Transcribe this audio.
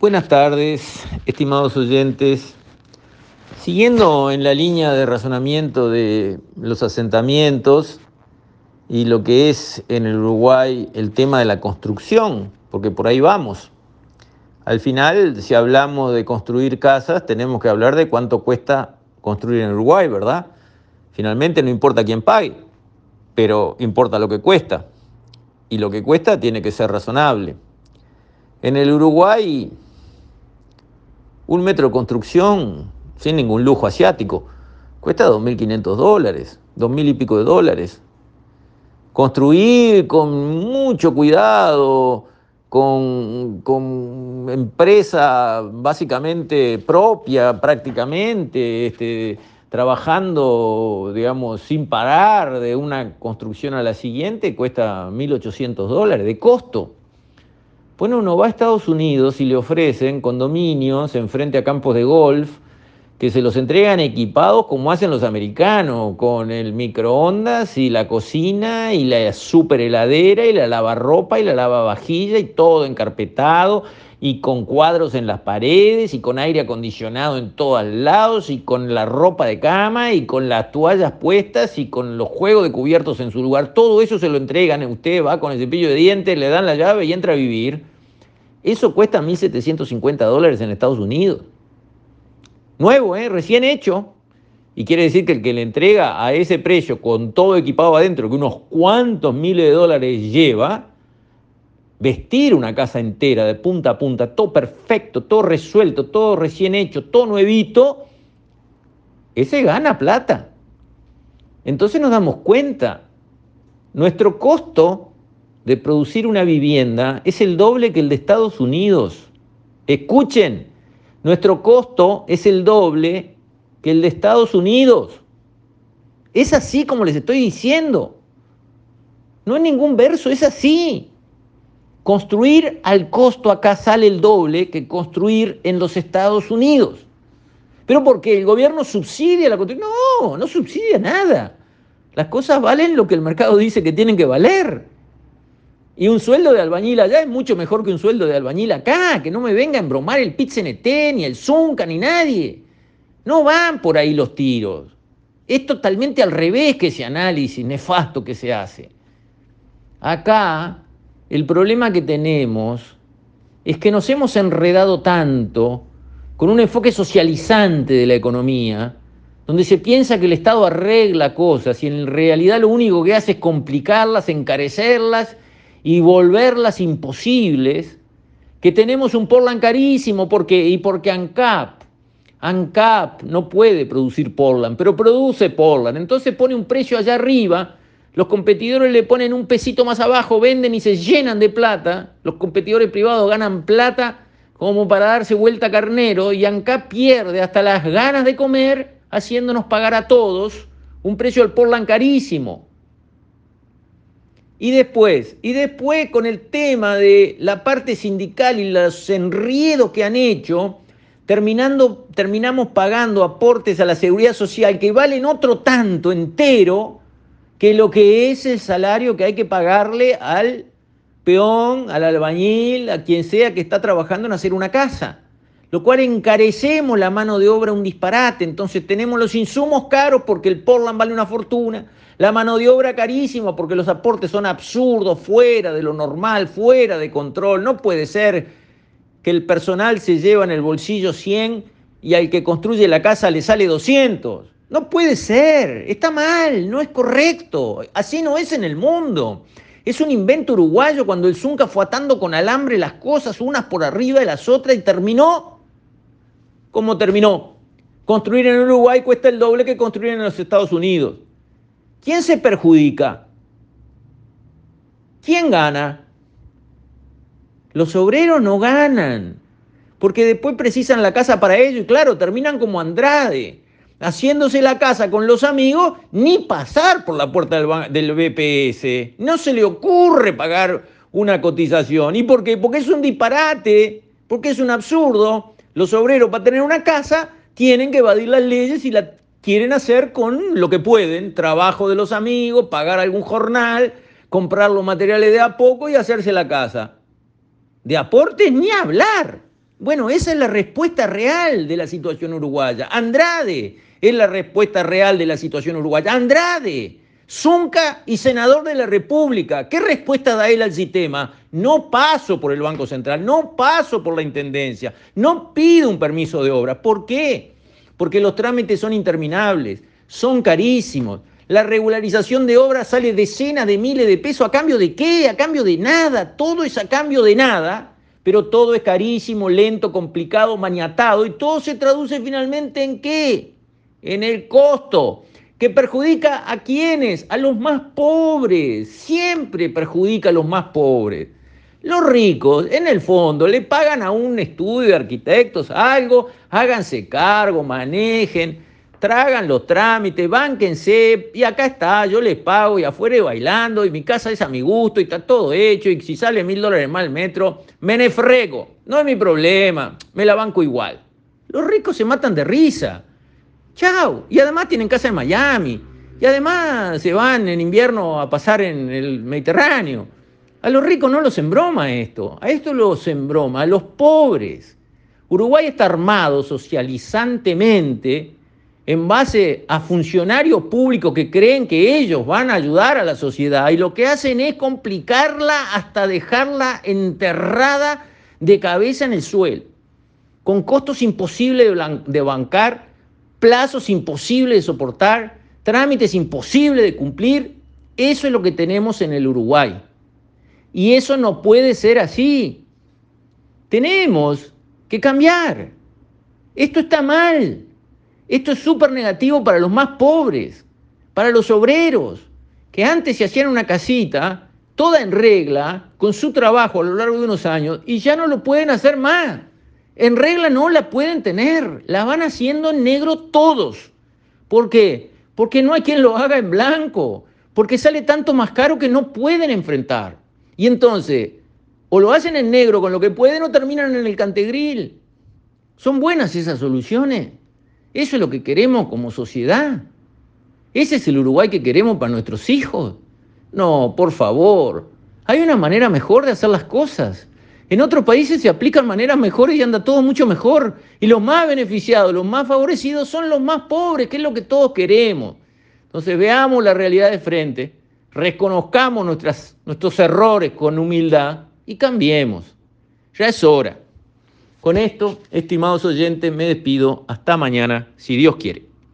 Buenas tardes, estimados oyentes. Siguiendo en la línea de razonamiento de los asentamientos y lo que es en el Uruguay el tema de la construcción, porque por ahí vamos. Al final, si hablamos de construir casas, tenemos que hablar de cuánto cuesta construir en Uruguay, ¿verdad? Finalmente no importa quién pague, pero importa lo que cuesta. Y lo que cuesta tiene que ser razonable. En el Uruguay, un metro de construcción, sin ningún lujo asiático, cuesta 2.500 dólares, 2.000 y pico de dólares. Construir con mucho cuidado, con, con empresa básicamente propia prácticamente, este, trabajando, digamos, sin parar de una construcción a la siguiente, cuesta 1.800 dólares de costo. Bueno, uno va a Estados Unidos y le ofrecen condominios enfrente a campos de golf que se los entregan equipados como hacen los americanos, con el microondas y la cocina y la super heladera y la lavarropa y la lavavajilla y todo encarpetado y con cuadros en las paredes y con aire acondicionado en todos lados y con la ropa de cama y con las toallas puestas y con los juegos de cubiertos en su lugar. Todo eso se lo entregan, usted va con el cepillo de dientes, le dan la llave y entra a vivir. Eso cuesta 1.750 dólares en Estados Unidos. Nuevo, ¿eh? recién hecho. Y quiere decir que el que le entrega a ese precio con todo equipado adentro, que unos cuantos miles de dólares lleva, vestir una casa entera de punta a punta, todo perfecto, todo resuelto, todo recién hecho, todo nuevito, ese gana plata. Entonces nos damos cuenta, nuestro costo de producir una vivienda es el doble que el de Estados Unidos. Escuchen, nuestro costo es el doble que el de Estados Unidos. Es así como les estoy diciendo. No es ningún verso, es así. Construir al costo acá sale el doble que construir en los Estados Unidos. Pero porque el gobierno subsidia la construcción. No, no subsidia nada. Las cosas valen lo que el mercado dice que tienen que valer. Y un sueldo de albañil allá es mucho mejor que un sueldo de albañil acá. Que no me venga a embromar el PITCNT, ni el Zunca, ni nadie. No van por ahí los tiros. Es totalmente al revés que ese análisis nefasto que se hace. Acá el problema que tenemos es que nos hemos enredado tanto con un enfoque socializante de la economía, donde se piensa que el Estado arregla cosas y en realidad lo único que hace es complicarlas, encarecerlas y volverlas imposibles, que tenemos un Portland carísimo porque, y porque ANCAP, ANCAP no puede producir Portland, pero produce Portland, entonces pone un precio allá arriba los competidores le ponen un pesito más abajo, venden y se llenan de plata. Los competidores privados ganan plata como para darse vuelta carnero y ANCAP pierde hasta las ganas de comer haciéndonos pagar a todos un precio del Portland carísimo. Y después, y después con el tema de la parte sindical y los enriedos que han hecho, terminando, terminamos pagando aportes a la seguridad social que valen otro tanto entero que lo que es el salario que hay que pagarle al peón, al albañil, a quien sea que está trabajando en hacer una casa. Lo cual encarecemos la mano de obra un disparate. Entonces tenemos los insumos caros porque el Portland vale una fortuna, la mano de obra carísima porque los aportes son absurdos, fuera de lo normal, fuera de control. No puede ser que el personal se lleva en el bolsillo 100 y al que construye la casa le sale 200. No puede ser, está mal, no es correcto, así no es en el mundo. Es un invento uruguayo cuando el Zunca fue atando con alambre las cosas unas por arriba de las otras y terminó como terminó. Construir en Uruguay cuesta el doble que construir en los Estados Unidos. ¿Quién se perjudica? ¿Quién gana? Los obreros no ganan, porque después precisan la casa para ello y claro, terminan como Andrade haciéndose la casa con los amigos, ni pasar por la puerta del, BPS. No se le ocurre pagar una cotización. ¿Y por qué? Porque es un disparate, porque es un absurdo. Los obreros para tener una casa tienen que evadir las leyes y la quieren hacer con lo que pueden, trabajo de los amigos, pagar algún jornal, comprar los materiales de a poco y hacerse la casa. De aportes ni hablar. Bueno, esa es la respuesta real de la situación uruguaya. Andrade es la respuesta real de la situación uruguaya. Andrade, Zunca y senador de la República. ¿Qué respuesta da él al sistema? No paso por el Banco Central, no paso por la Intendencia, no pido un permiso de obra. ¿Por qué? Porque los trámites son interminables, son carísimos. La regularización de obras sale decenas de miles de pesos. ¿A cambio de qué? A cambio de nada. Todo es a cambio de nada pero todo es carísimo, lento, complicado, maniatado y todo se traduce finalmente en qué? En el costo, que perjudica a quienes, a los más pobres, siempre perjudica a los más pobres. Los ricos, en el fondo, le pagan a un estudio de arquitectos algo, háganse cargo, manejen, tragan los trámites, bánquense, y acá está, yo les pago, y afuera bailando, y mi casa es a mi gusto, y está todo hecho, y si sale mil dólares más el metro, me nefrego, no es mi problema, me la banco igual. Los ricos se matan de risa. Chao. Y además tienen casa en Miami. Y además se van en invierno a pasar en el Mediterráneo. A los ricos no los embroma esto. A esto los embroma, a los pobres. Uruguay está armado socializantemente en base a funcionarios públicos que creen que ellos van a ayudar a la sociedad y lo que hacen es complicarla hasta dejarla enterrada de cabeza en el suelo, con costos imposibles de bancar, plazos imposibles de soportar, trámites imposibles de cumplir. Eso es lo que tenemos en el Uruguay. Y eso no puede ser así. Tenemos que cambiar. Esto está mal. Esto es súper negativo para los más pobres, para los obreros, que antes se hacían una casita toda en regla, con su trabajo a lo largo de unos años, y ya no lo pueden hacer más. En regla no la pueden tener, la van haciendo en negro todos. ¿Por qué? Porque no hay quien lo haga en blanco, porque sale tanto más caro que no pueden enfrentar. Y entonces, o lo hacen en negro con lo que pueden o terminan en el cantegril. ¿Son buenas esas soluciones? ¿Eso es lo que queremos como sociedad? ¿Ese es el Uruguay que queremos para nuestros hijos? No, por favor. Hay una manera mejor de hacer las cosas. En otros países se aplican maneras mejores y anda todo mucho mejor. Y los más beneficiados, los más favorecidos son los más pobres, que es lo que todos queremos. Entonces veamos la realidad de frente, reconozcamos nuestros errores con humildad y cambiemos. Ya es hora. Con esto, estimados oyentes, me despido. Hasta mañana, si Dios quiere.